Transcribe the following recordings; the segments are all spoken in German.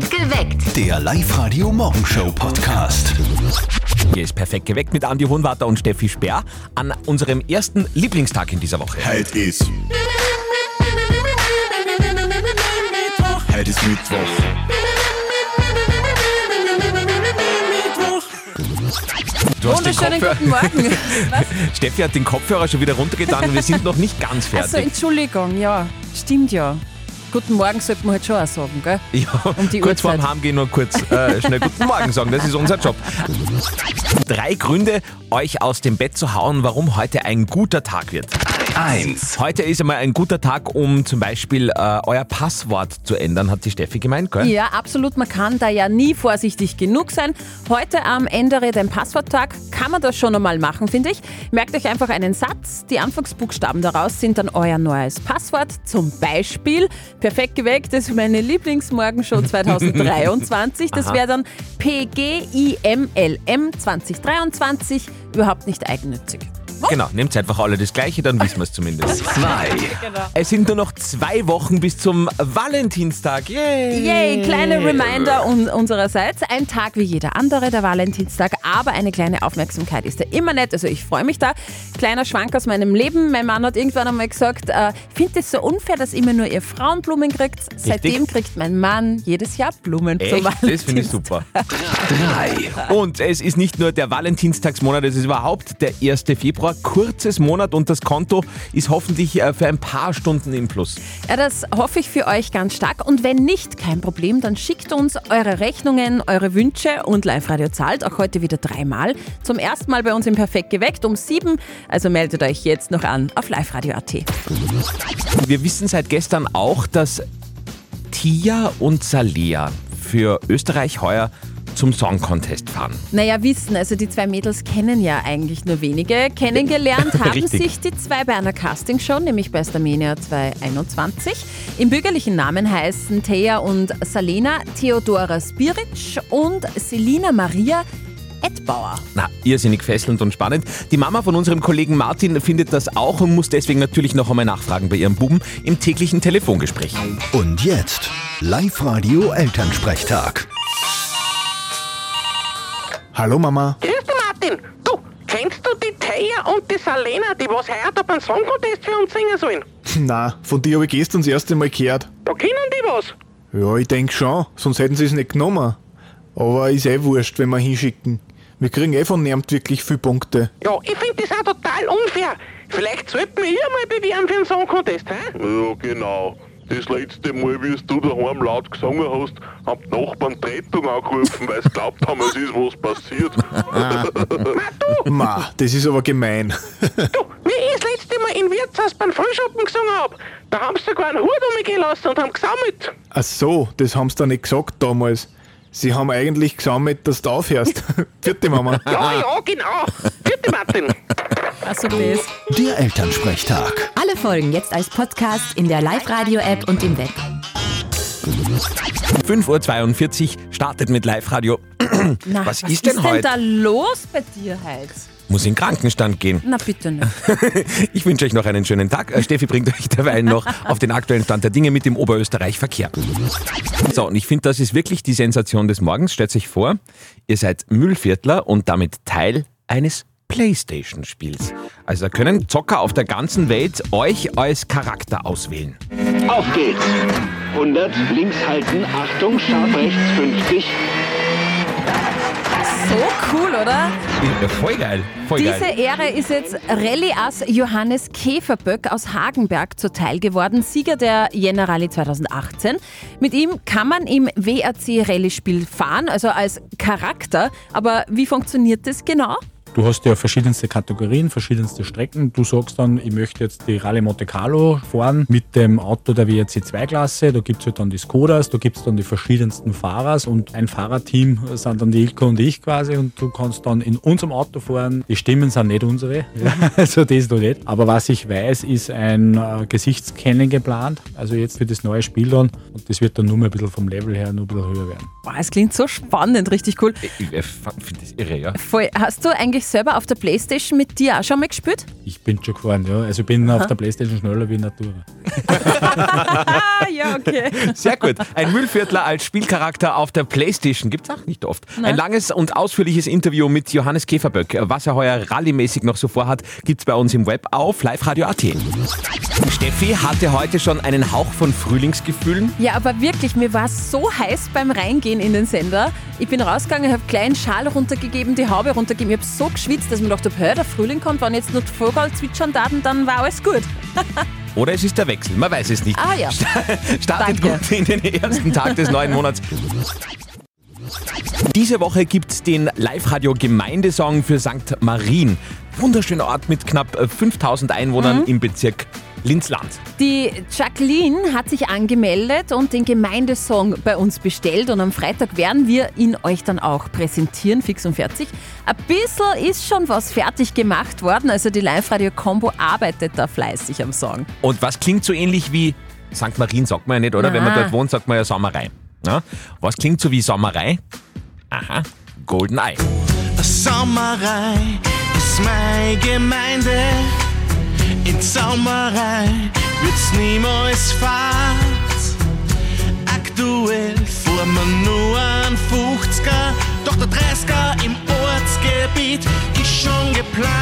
Geweckt. Der Live-Radio-Morgenshow-Podcast. Hier ist perfekt geweckt mit Andi Hohenwarter und Steffi Speer an unserem ersten Lieblingstag in dieser Woche. Heute ist. Heute ist Mittwoch. Du hast den Wunderschönen Kopfhörer, guten Morgen. Was? Steffi hat den Kopfhörer schon wieder runtergetan und wir sind noch nicht ganz Also, fertig. Entschuldigung, ja, stimmt ja. Guten Morgen sollte man halt schon auch sagen, gell? Ja, um die kurz vorm. Heimgehen nur kurz äh, schnell Guten Morgen sagen, das ist unser Job. Drei Gründe, euch aus dem Bett zu hauen, warum heute ein guter Tag wird. 1. Heute ist einmal ein guter Tag, um zum Beispiel äh, euer Passwort zu ändern, hat die Steffi gemeint, gell? Ja, absolut. Man kann da ja nie vorsichtig genug sein. Heute am Ende dem Passworttag kann man das schon einmal machen, finde ich. Merkt euch einfach einen Satz. Die Anfangsbuchstaben daraus sind dann euer neues Passwort. Zum Beispiel, perfekt geweckt, das ist meine Lieblingsmorgenshow 2023. Das wäre dann PGIMLM 2023. Überhaupt nicht eigennützig. Genau, nehmt einfach alle das Gleiche, dann wissen wir es zumindest. 2. Es sind nur noch zwei Wochen bis zum Valentinstag. Yay! Yay, kleine Reminder un unsererseits. Ein Tag wie jeder andere, der Valentinstag, aber eine kleine Aufmerksamkeit ist ja immer nett. Also ich freue mich da. Kleiner Schwank aus meinem Leben. Mein Mann hat irgendwann einmal gesagt, äh, ich finde es so unfair, dass immer nur ihr Frauen Blumen kriegt. Seitdem kriegt mein Mann jedes Jahr Blumen zum Echt? Valentinstag. Das finde ich super. 3. Und es ist nicht nur der Valentinstagsmonat, es ist überhaupt der 1. Februar. Kurzes Monat und das Konto ist hoffentlich äh, für ein paar Stunden im Plus. Ja, das hoffe ich für euch ganz stark. Und wenn nicht, kein Problem, dann schickt uns eure Rechnungen, eure Wünsche und Live-Radio zahlt auch heute wieder dreimal. Zum ersten Mal bei uns im Perfekt geweckt um sieben. Also meldet euch jetzt noch an auf liveradio.at. Wir wissen seit gestern auch, dass Tia und Salea für Österreich heuer zum Song Contest fahren. Naja, wissen, also die zwei Mädels kennen ja eigentlich nur wenige. Kennengelernt haben sich die zwei bei einer Castingshow, nämlich bei Starmania 2021. Im bürgerlichen Namen heißen Thea und Salena Theodora Spiric und Selina Maria Edbauer. Na, irrsinnig fesselnd und spannend. Die Mama von unserem Kollegen Martin findet das auch und muss deswegen natürlich noch einmal nachfragen bei ihrem Buben im täglichen Telefongespräch. Und jetzt Live-Radio Elternsprechtag. Hallo Mama. Grüß dich, Martin. Du, kennst du die Taya und die Salena, die was heuer beim Song Contest für uns singen sollen? Na, von dir habe ich gestern das erste Mal gehört. Da kennen die was. Ja, ich denk schon, sonst hätten sie es nicht genommen. Aber ist eh wurscht, wenn wir hinschicken. Wir kriegen eh von niemand wirklich viele Punkte. Ja, ich finde das auch total unfair. Vielleicht sollten wir hier mal bewerben für einen Song Contest, hä? Ja, genau. Das letzte Mal, wie du daheim laut gesungen hast, haben die Nachbarn die Rettung angerufen, weil sie glaubt haben, es ist was passiert. Ma, das ist aber gemein. Du, wie ich das letzte Mal in Wirtshaus beim Frühschoppen gesungen hab, da haben sie sogar einen Hut umgehen lassen und haben gesammelt. Ach so, das haben sie da nicht gesagt damals. Sie haben eigentlich gesammelt, dass du aufhörst. Vierte Mama. Ja, ja, genau. Vierte Martin. Also das. Der Elternsprechtag. Alle Folgen jetzt als Podcast in der Live-Radio-App und im Web. 5.42 Uhr startet mit Live-Radio. Na, Was was ist denn denn heute? da los bei dir heute? Muss in den Krankenstand gehen. Na bitte nicht. Ich wünsche euch noch einen schönen Tag. Äh, Steffi bringt euch derweil noch auf den aktuellen Stand der Dinge mit dem Oberösterreich-Verkehr. So, und ich finde, das ist wirklich die Sensation des Morgens. Stellt euch vor, ihr seid Müllviertler und damit Teil eines Playstation-Spiels. Also da können Zocker auf der ganzen Welt euch als Charakter auswählen. Auf geht's! 100, links halten, Achtung, scharf rechts 50. So cool, oder? Voll geil, voll Diese geil. Ehre ist jetzt Rallye-Ass Johannes Käferböck aus Hagenberg zuteil geworden, Sieger der Jänner Rallye 2018. Mit ihm kann man im WRC-Rallye-Spiel fahren, also als Charakter. Aber wie funktioniert das genau? Du hast ja verschiedenste Kategorien, verschiedenste Strecken. Du sagst dann, ich möchte jetzt die Rallye Monte Carlo fahren mit dem Auto der WRC 2-Klasse. Da gibt es halt dann die Skodas, da gibt es dann die verschiedensten Fahrers und ein Fahrerteam sind dann die Ilko und ich quasi und du kannst dann in unserem Auto fahren. Die Stimmen sind nicht unsere, ja, also das noch nicht. Aber was ich weiß, ist ein äh, Gesichtskennen geplant, also jetzt für das neue Spiel dann und das wird dann nur mal ein bisschen vom Level her nur ein bisschen höher werden. Boah, es klingt so spannend, richtig cool. Ich, ich finde das irre, ja. Voll. Hast du eigentlich eigentlich selber auf der Playstation mit dir auch schon mal gespielt? Ich bin schon gefahren, ja. Also ich bin auf der Playstation schneller wie Natura. Ja, okay. Sehr gut. Ein Müllviertler als Spielcharakter auf der Playstation gibt's auch nicht oft. Ein langes und ausführliches Interview mit Johannes Käferböck. Was er heuer rallymäßig noch so vorhat, gibt's bei uns im Web auf liveradio.at. Steffi hatte heute schon einen Hauch von Frühlingsgefühlen. Ja, aber wirklich, mir war es so heiß beim Reingehen in den Sender. Ich bin rausgegangen, habe kleinen Schal runtergegeben, die Haube runtergegeben. Ich habe so geschwitzt, dass mir dachte, hör, der Frühling kommt, wenn jetzt nur die Vogel zwitschern daten, dann war alles gut. Oder es ist der Wechsel, man weiß es nicht. Ah ja. Startet Danke. gut in den ersten Tag des neuen Monats. Diese Woche gibt's den Live-Radio Gemeindesong für St. Marien. Wunderschöner Ort mit knapp äh, 5000 Einwohnern Mhm. im Bezirk Linzland. Die Jacqueline hat sich angemeldet und den Gemeindesong bei uns bestellt und am Freitag werden wir ihn euch dann auch präsentieren, fix und fertig. Ein bisschen ist schon was fertig gemacht worden, also die Live-Radio-Combo arbeitet da fleißig am Song. Und was klingt so ähnlich wie St. Marien, sagt man ja nicht, oder? Wenn man dort wohnt, sagt man ja Sommerei. Ja? Was klingt so wie Sommerei? Aha, Golden Eye. Sommerei ist meine Gemeinde. In Sommerei wird's niemals fad. Aktuell fuhr man nur an 50er, doch der 30er im Ortsgebiet ist schon geplant.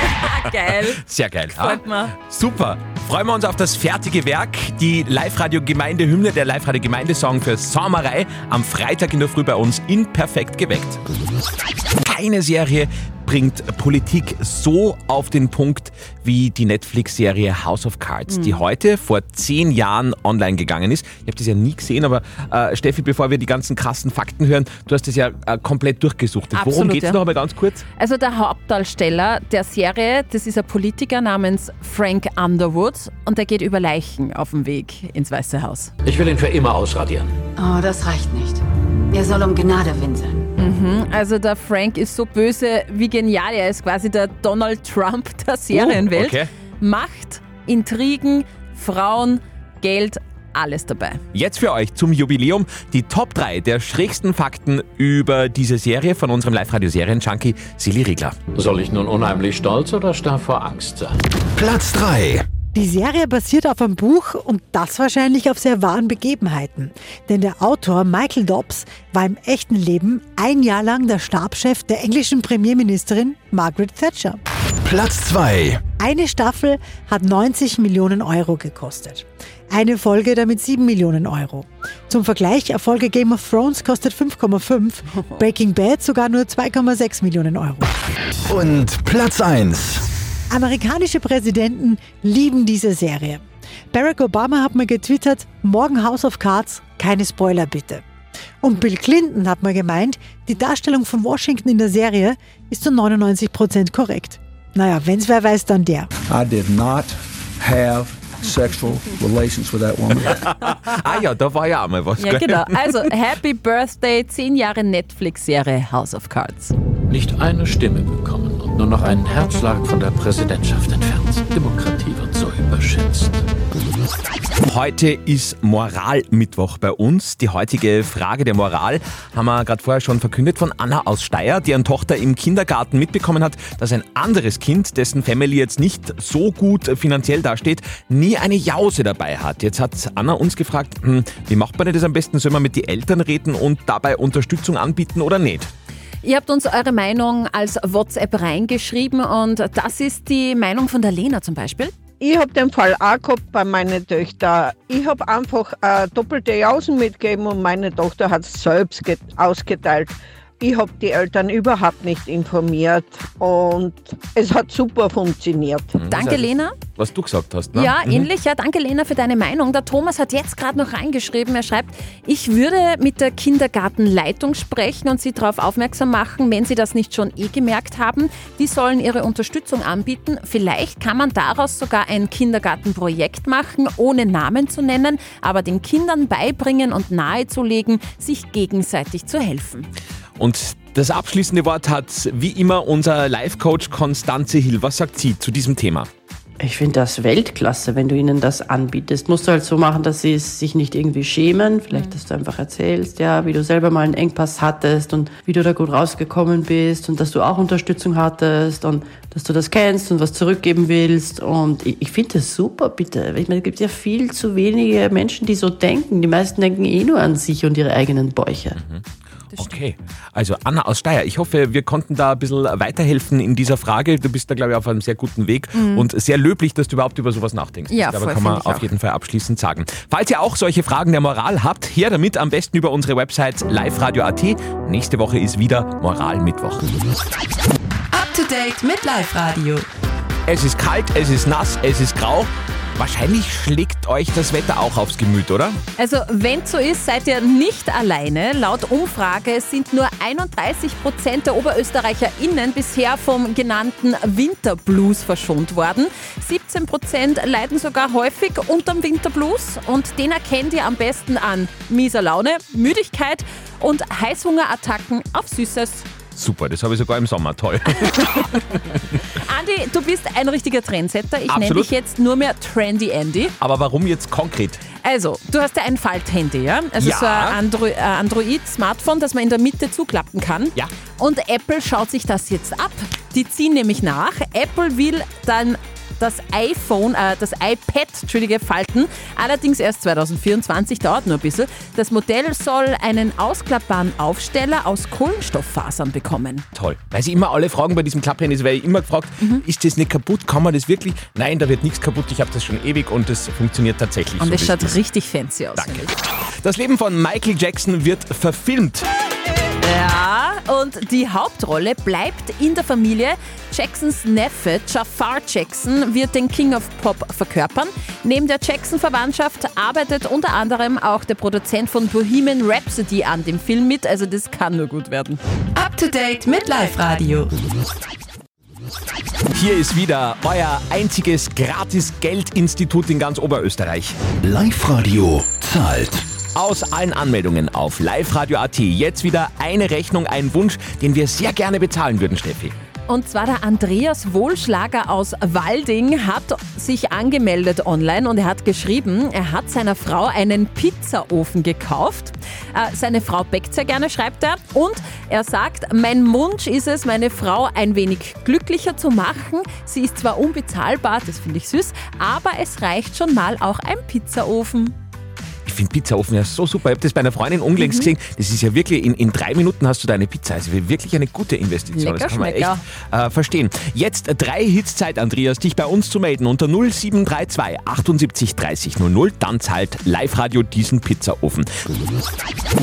Geil. Sehr geil. Freut ah? Super. Freuen wir uns auf das fertige Werk, die Live-Radio-Gemeinde-Hymne, der Live-Radio-Gemeindesong für Sommerei am Freitag in der Früh bei uns in Perfekt geweckt. Keine Serie bringt Politik so auf den Punkt wie die Netflix-Serie House of Cards, die heute vor zehn Jahren online gegangen ist. Ich habe das ja nie gesehen, aber äh, Steffi, bevor wir die ganzen krassen Fakten hören, du hast das ja äh, komplett durchgesuchtet. Worum Absolut, geht's ja. noch einmal ganz kurz? Also der Hauptdarsteller der Serie, das ist ein Politiker namens Frank Underwood und der geht über Leichen auf dem Weg ins Weiße Haus. Ich will ihn für immer ausradieren. Oh, das reicht nicht. Er soll um Gnade winseln. Mhm, also der Frank ist so böse wie genial. Er ist quasi der Donald Trump der Serienwelt. okay. Macht, Intrigen, Frauen, Geld, alles dabei. Jetzt für euch zum Jubiläum die Top 3 der schrägsten Fakten über diese Serie von unserem Live-Radio-Serien-Junkie Silly Riegler. Soll ich nun unheimlich stolz oder starr vor Angst sein? Platz 3. Die Serie basiert auf einem Buch und das wahrscheinlich auf sehr wahren Begebenheiten. Denn der Autor Michael Dobbs war im echten Leben ein Jahr lang der Stabschef der englischen Premierministerin Margaret Thatcher. Platz 2. Eine Staffel hat 90 Millionen Euro gekostet. Eine Folge damit 7 Millionen Euro. Zum Vergleich, Erfolge Game of Thrones kostet 5,5, Breaking Bad sogar nur 2,6 Millionen Euro. Und Platz 1. Amerikanische Präsidenten lieben diese Serie. Barack Obama hat mal getwittert, morgen House of Cards, keine Spoiler bitte. Und Bill Clinton hat mal gemeint, die Darstellung von Washington in der Serie ist zu 99% korrekt. Naja, wenn's wer weiß, dann der. I did not have sexual relations with that woman. ah ja, da war ja auch mal was. Ja, gell? genau. Also, Happy Birthday, 10 Jahre Netflix-Serie House of Cards. Nicht eine Stimme bekommen und nur noch einen Herzschlag von der Präsidentschaft entfernt. Demokratie wird so überschätzt. Heute ist Moralmittwoch bei uns. Die heutige Frage der Moral haben wir gerade vorher schon verkündet von Anna aus Steyr, deren Tochter im Kindergarten mitbekommen hat, dass ein anderes Kind, dessen Family jetzt nicht so gut finanziell dasteht, nie eine Jause dabei hat. Jetzt hat Anna uns gefragt, hm, wie macht man das am besten? Soll man mit den Eltern reden und dabei Unterstützung anbieten oder nicht? Ihr habt uns eure Meinung als WhatsApp reingeschrieben und das ist die Meinung von der Lena zum Beispiel. Ich habe den Fall auch gehabt bei meinen Töchtern. Ich habe einfach äh, doppelte Jausen mitgegeben und meine Tochter hat es selbst get- ausgeteilt. Ich habe die Eltern überhaupt nicht informiert und es hat super funktioniert. Danke, Lena. Was du gesagt hast, ne? Ja, Mhm. ähnlich. Ja, danke, Lena, für deine Meinung. Der Thomas hat jetzt gerade noch reingeschrieben. Er schreibt, ich würde mit der Kindergartenleitung sprechen und sie darauf aufmerksam machen, wenn sie das nicht schon eh gemerkt haben. Die sollen ihre Unterstützung anbieten. Vielleicht kann man daraus sogar ein Kindergartenprojekt machen, ohne Namen zu nennen, aber den Kindern beibringen und nahezulegen, sich gegenseitig zu helfen. Und das abschließende Wort hat wie immer unser Life-Coach Konstanze Hill. Was sagt sie zu diesem Thema? Ich finde das Weltklasse, wenn du ihnen das anbietest. Musst du halt so machen, dass sie es sich nicht irgendwie schämen. Vielleicht, dass du einfach erzählst, ja, wie du selber mal einen Engpass hattest und wie du da gut rausgekommen bist und dass du auch Unterstützung hattest und dass du das kennst und was zurückgeben willst. Und ich, ich finde das super, bitte. Ich meine, es gibt ja viel zu wenige Menschen, die so denken. Die meisten denken eh nur an sich und ihre eigenen Bäuche. Okay, also Anna aus Steyr, ich hoffe, wir konnten da ein bisschen weiterhelfen in dieser Frage. Du bist da, glaube ich, auf einem sehr guten Weg Mhm. und sehr löblich, dass du überhaupt über sowas nachdenkst. Ja, voll, kann man auf auch. jeden Fall abschließend sagen. Falls ihr auch solche Fragen der Moral habt, her damit am besten über unsere Website liveradio.at. Nächste Woche ist wieder Moralmittwoch. Up to date mit Live Radio. Es ist kalt, es ist nass, es ist grau. Wahrscheinlich schlägt euch das Wetter auch aufs Gemüt, oder? Also, wenn so ist, seid ihr nicht alleine. Laut Umfrage sind nur 31 Prozent der OberösterreicherInnen bisher vom genannten Winterblues verschont worden. 17 Prozent leiden sogar häufig unterm Winterblues und den erkennt ihr am besten an mieser Laune, Müdigkeit und Heißhungerattacken auf Süßes. Super, das habe ich sogar im Sommer. Toll. Andi, du bist ein richtiger Trendsetter. Ich nenne Absolut. dich jetzt nur mehr Trendy Andy. Aber warum jetzt konkret? Also, du hast ja ein Falthandy, ja? Also Ja. so ein Andro äh, Android-Smartphone, das man in der Mitte zuklappen kann. Ja. Und Apple schaut sich das jetzt ab. Die ziehen nämlich nach. Apple will dann das iPhone, äh, das iPad, Entschuldige, falten. Allerdings erst 2024, dauert nur ein bisschen. Das Modell soll einen ausklappbaren Aufsteller aus Kohlenstofffasern bekommen. Toll. Weil sie immer alle fragen bei diesem Klapphandy, werde ich immer gefragt, Mhm. ist das nicht kaputt? Kann man das wirklich? Nein, da wird nichts kaputt. Ich habe das schon ewig und das funktioniert tatsächlich. Und so, schaut ist. richtig fancy aus. Danke. Das Leben von Michael Jackson wird verfilmt. Ja, und die Hauptrolle bleibt in der Familie. Jacksons Neffe Jafar Jackson wird den King of Pop verkörpern. Neben der Jackson-Verwandtschaft arbeitet unter anderem auch der Produzent von Bohemian Rhapsody an dem Film mit. Also das kann nur gut werden. Up to date mit Live Radio. Hier ist wieder euer einziges Gratis-Geldinstitut in ganz Oberösterreich. Live-Radio zahlt. Aus allen Anmeldungen auf liveradio.at jetzt wieder eine Rechnung, ein Wunsch, den wir sehr gerne bezahlen würden, Steffi. Und zwar der Andreas Wohlschlager aus Walding hat sich angemeldet online und er hat geschrieben, er hat seiner Frau einen Pizzaofen gekauft. Äh, seine Frau backt sehr gerne, schreibt er. Und er sagt, mein Wunsch ist es, meine Frau ein wenig glücklicher zu machen. Sie ist zwar unbezahlbar, das finde ich süß, aber es reicht schon mal auch ein Pizzaofen. Finde Pizzaofen ja so super. Ich habe das bei einer Freundin unlängst Mhm. gesehen. Das ist ja wirklich, in, in drei Minuten hast du deine Pizza. Also wirklich eine gute Investition. Lecker das kann man echt Schmecker. äh, verstehen. Jetzt drei Hits Zeit, Andreas, dich bei uns zu melden unter 0732 78 30 00. Dann zahlt Live Radio diesen Pizzaofen.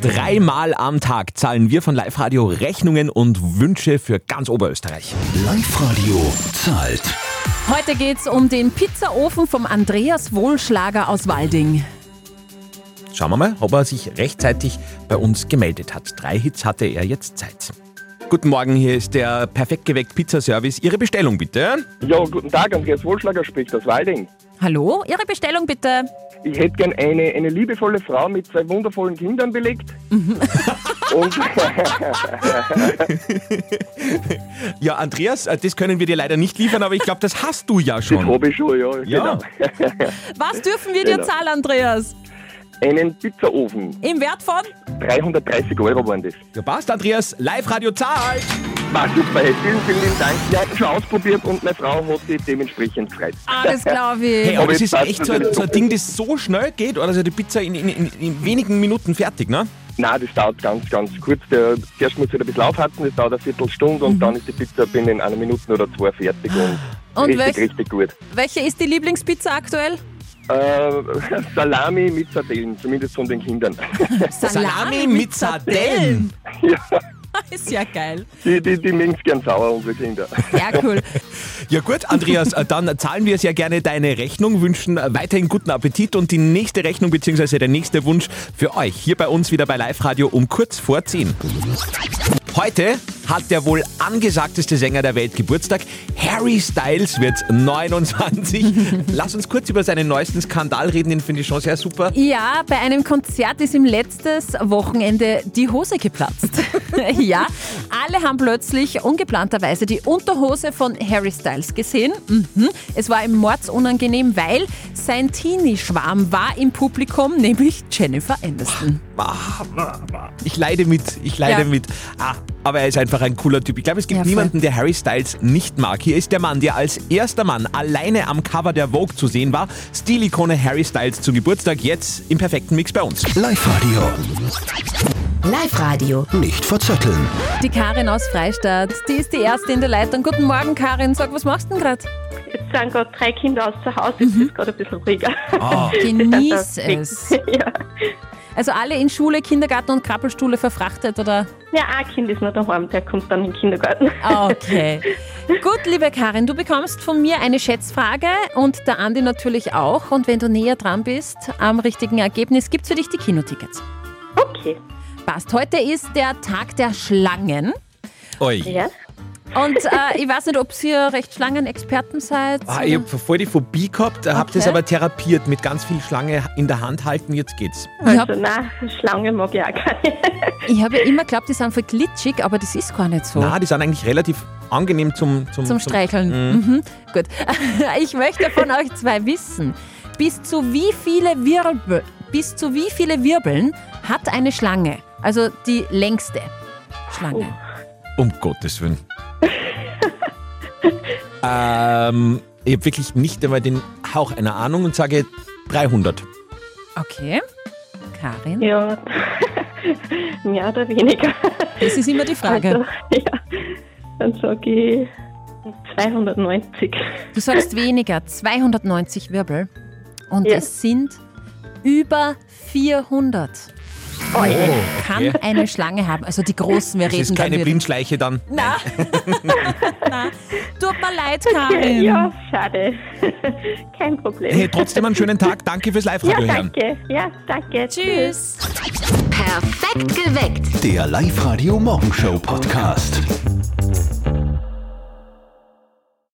Dreimal am Tag zahlen wir von Live Radio Rechnungen und Wünsche für ganz Oberösterreich. Live-Radio zahlt. Heute geht es um den Pizzaofen vom Andreas Wohlschlager aus Walding. Schauen wir mal, ob er sich rechtzeitig bei uns gemeldet hat. Drei Hits hatte er jetzt Zeit. Guten Morgen, hier ist der perfekt geweckt Pizzaservice. Ihre Bestellung bitte. Ja, guten Tag, Andreas Wohlschlager spricht aus Walding. Hallo, Ihre Bestellung bitte. Ich hätte gern eine, eine liebevolle Frau mit zwei wundervollen Kindern belegt. Und Ja, Andreas, äh, das können wir dir leider nicht liefern, aber ich glaube, das hast du ja schon. Das habe ich schon, ja. Ja. Genau. Was dürfen wir dir Genau. zahlen, Andreas? Einen Pizzaofen. Im Wert von? 330 Euro waren das. Ja, passt, Andreas. Live-Radio zahlt. War super, vielen, vielen lieben Dank. Wir hatten schon ausprobiert und meine Frau hat sich dementsprechend gefreut. Das glaube ich. Hey, aber das jetzt ist passt echt so, ein- so ein. Ding, das so schnell geht, oder? Also die Pizza in, in, in, in wenigen Minuten fertig, ne? Nein, das dauert ganz, ganz kurz. Der, zuerst muss ich ein bisschen aufhatzen, das dauert eine Viertelstunde und dann ist die Pizza binnen einer Minute oder zwei fertig und, Und richtig, welch- richtig gut. Welche ist die Lieblingspizza aktuell? Äh, Salami mit Sardellen, zumindest von den Kindern. Salami mit Sardellen. ja, Ist ja geil. die, die, die mögen es gern sauer, unsere Kinder. Ja, cool. Ja gut, Andreas, äh, dann zahlen wir sehr gerne deine Rechnung, wünschen weiterhin guten Appetit und die nächste Rechnung bzw. der nächste Wunsch für euch hier bei uns wieder bei Live Radio um kurz vor 10. Heute hat der wohl angesagteste Sänger der Welt Geburtstag. Harry Styles wird 29. Lass uns kurz über seinen neuesten Skandal reden, den finde ich schon sehr super. Ja, bei einem Konzert ist ihm letztes Wochenende die Hose geplatzt. ja, alle haben plötzlich ungeplanterweise die Unterhose von Harry Styles gesehen. Mhm. Es war ihm mordsunangenehm, weil sein Teenie-Schwarm war im Publikum, nämlich Jennifer Aniston. Ich leide mit, ich leide Ja. mit. Ah, aber er ist einfach ein cooler Typ. Ich glaube, es gibt Ja, niemanden, der Harry Styles nicht mag. Hier ist der Mann, der als erster Mann alleine am Cover der Vogue zu sehen war. Stilikone Harry Styles zu Geburtstag, jetzt im perfekten Mix bei uns. Live-Radio. Live-Radio. Nicht verzetteln. Die Karin aus Freistadt, die ist die erste in der Leitung. Guten Morgen, Karin. Sag, was machst du denn gerade? Jetzt sind gerade drei Kinder aus zu Hause, jetzt ist gerade ein bisschen ruhiger. Ah. Genieß es. ja. Also alle in Schule, Kindergarten und Krabbelstule verfrachtet, oder? ja, ein Kind ist noch daheim, der kommt dann in den Kindergarten. Okay. Gut, liebe Karin, du bekommst von mir eine Schätzfrage und der Andi natürlich auch. Und wenn du näher dran bist am richtigen Ergebnis, gibt's für dich die Kinotickets. Okay. Passt. Heute ist der Tag der Schlangen. Oi. Ja. Und äh, ich weiß nicht, ob ihr recht Schlangenexperten seid. Ah, ich habe voll die Phobie gehabt, habe das Okay. aber therapiert mit ganz viel Schlange in der Hand halten. Jetzt geht's. Ich hab- Also nein, Schlange mag ich auch keine. Ich habe ja immer geglaubt, die sind voll glitschig, aber das ist gar nicht so. Na, die sind eigentlich relativ angenehm zum zum, Zum Streicheln. Mhm. Mhm. Gut. Ich möchte von euch zwei wissen, bis zu wie viele Wirbel, bis zu wie viele Wirbeln hat eine Schlange? Also die längste Schlange. Um Gottes Willen. Ähm, ich habe wirklich nicht einmal den Hauch einer Ahnung und sage 300. Okay. Karin? Ja, mehr oder weniger. Das ist immer die Frage. Also, ja, dann sage ich 290. Du sagst weniger, 290 Wirbel. Und Ja. es sind über 400. Oh. Kann okay. eine Schlange haben. Also die großen, wir Das reden ist keine dann Blindschleiche dann. Na, na, tut mir leid, Karin. ja, schade. Kein Problem. Hey, trotzdem einen schönen Tag. Danke fürs ja, Live-Radio hören. danke. Ja, danke. Tschüss. Perfekt geweckt. Der Live-Radio Morgenshow Podcast.